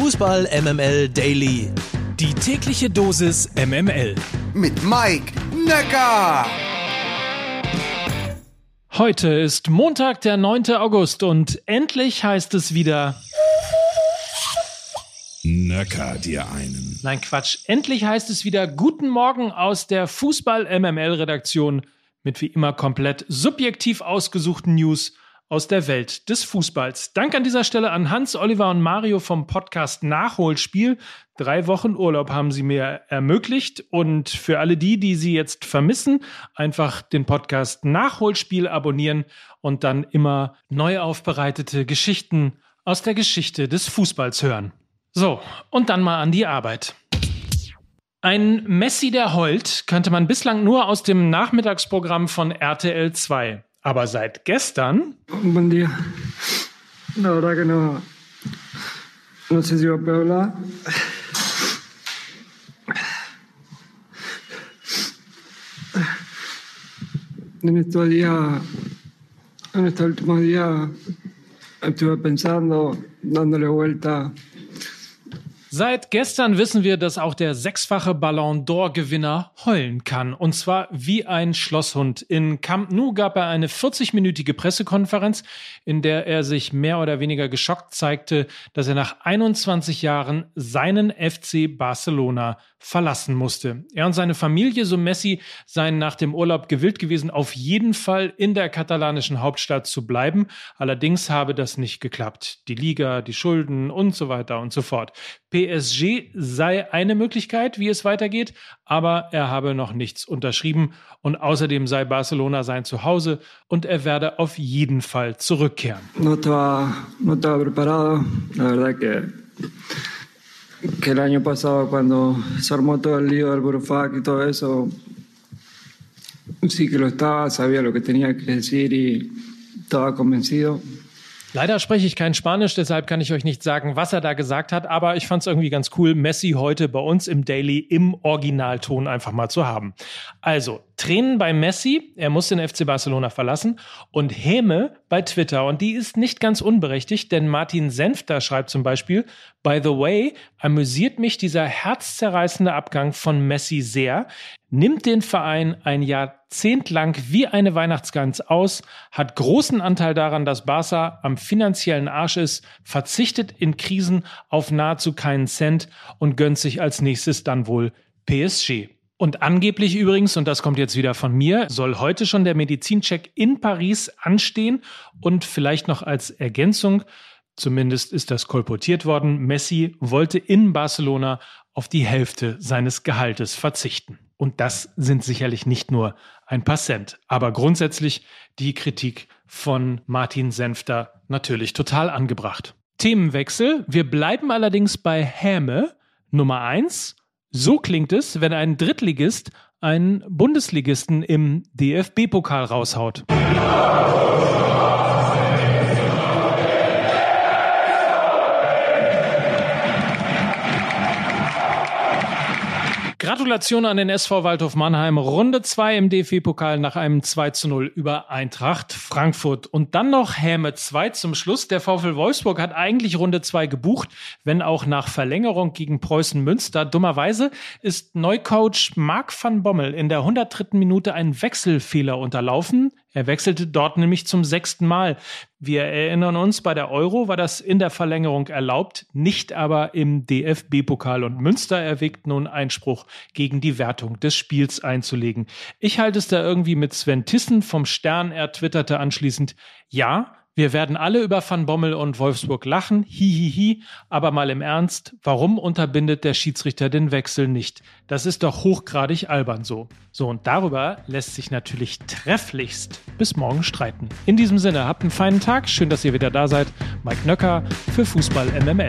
Fußball MML Daily. Die tägliche Dosis MML. Mit Mike Necker. Heute ist Montag, der 9. August und endlich heißt es wieder. Nöcker dir einen. Nein, Quatsch. Endlich heißt es wieder Guten Morgen aus der Fußball-MML-Redaktion mit wie immer komplett subjektiv ausgesuchten News aus der Welt des Fußballs. Dank an dieser Stelle an Hans, Oliver und Mario vom Podcast Nachholspiel. Drei Wochen Urlaub haben sie mir ermöglicht. Und für alle die, die sie jetzt vermissen, einfach den Podcast Nachholspiel abonnieren und dann immer neu aufbereitete Geschichten aus der Geschichte des Fußballs hören. So, und dann mal an die Arbeit. Ein Messi, der heult, kannte man bislang nur aus dem Nachmittagsprogramm von RTL 2. Aber seit gestern. Buen día. La verdad que no. No sé si va a poder hablar. En estos días, en estos últimos días, estuve pensando, dándole vuelta Seit gestern wissen wir, dass auch der sechsfache Ballon d'Or-Gewinner heulen kann. Und zwar wie ein Schlosshund. In Camp Nou gab er eine 40-minütige Pressekonferenz, in der er sich mehr oder weniger geschockt zeigte, dass er nach 21 Jahren seinen FC Barcelona verlassen musste. Er und seine Familie, so Messi, seien nach dem Urlaub gewillt gewesen, auf jeden Fall in der katalanischen Hauptstadt zu bleiben. Allerdings habe das nicht geklappt. Die Liga, die Schulden und so weiter und so fort. PSG sei eine Möglichkeit, wie es weitergeht, aber er habe noch nichts unterschrieben und außerdem sei Barcelona sein Zuhause und er werde auf jeden Fall zurückkehren. No estaba, no estaba preparado. La verdad que, que el año pasado cuando se armó todo el lío del Burufac y todo eso, sí que lo estaba, sabía lo que tenía que decir y estaba convencido. Leider spreche ich kein Spanisch, deshalb kann ich euch nicht sagen, was er da gesagt hat, aber ich fand es irgendwie ganz cool, Messi heute bei uns im Daily im Originalton einfach mal zu haben. Also, Tränen bei Messi, er muss den FC Barcelona verlassen und Häme bei Twitter und die ist nicht ganz unberechtigt, denn Martin Senfter schreibt zum Beispiel, by the way, amüsiert mich dieser herzzerreißende Abgang von Messi sehr, nimmt den Verein ein Jahrzehnt lang wie eine Weihnachtsgans aus, hat großen Anteil daran, dass Barca am finanziellen Arsch ist, verzichtet in Krisen auf nahezu keinen Cent und gönnt sich als nächstes dann wohl PSG. Und angeblich übrigens, und das kommt jetzt wieder von mir, soll heute schon der Medizincheck in Paris anstehen und vielleicht noch als Ergänzung, zumindest ist das kolportiert worden, Messi wollte in Barcelona auf die Hälfte seines Gehaltes verzichten. Und das sind sicherlich nicht nur ein paar Cent, aber grundsätzlich die Kritik von Martin Senfter natürlich total angebracht. Themenwechsel. Wir bleiben allerdings bei Häme. Nummer eins so klingt es, wenn ein Drittligist einen Bundesligisten im DFB-Pokal raushaut. Gratulation an den SV Waldhof Mannheim. Runde 2 im DFB-Pokal nach einem 2 zu 0 über Eintracht Frankfurt. Und dann noch Häme 2 zum Schluss. Der VfL Wolfsburg hat eigentlich Runde 2 gebucht, wenn auch nach Verlängerung gegen Preußen Münster. Dummerweise ist Neucoach Marc van Bommel in der 103. Minute ein Wechselfehler unterlaufen. Er wechselte dort nämlich zum sechsten Mal. Wir erinnern uns, bei der Euro war das in der Verlängerung erlaubt, nicht aber im DFB-Pokal. Und Münster erwägt nun Einspruch gegen die Wertung des Spiels einzulegen. Ich halte es da irgendwie mit Sven Tissen vom Stern. Er twitterte anschließend, ja, wir werden alle über Van Bommel und Wolfsburg lachen, hihihi, aber mal im Ernst, warum unterbindet der Schiedsrichter den Wechsel nicht? Das ist doch hochgradig albern so. So, und darüber lässt sich natürlich trefflichst bis morgen streiten. In diesem Sinne, habt einen feinen Tag, schön, dass ihr wieder da seid. Mike Nöcker für Fußball MML.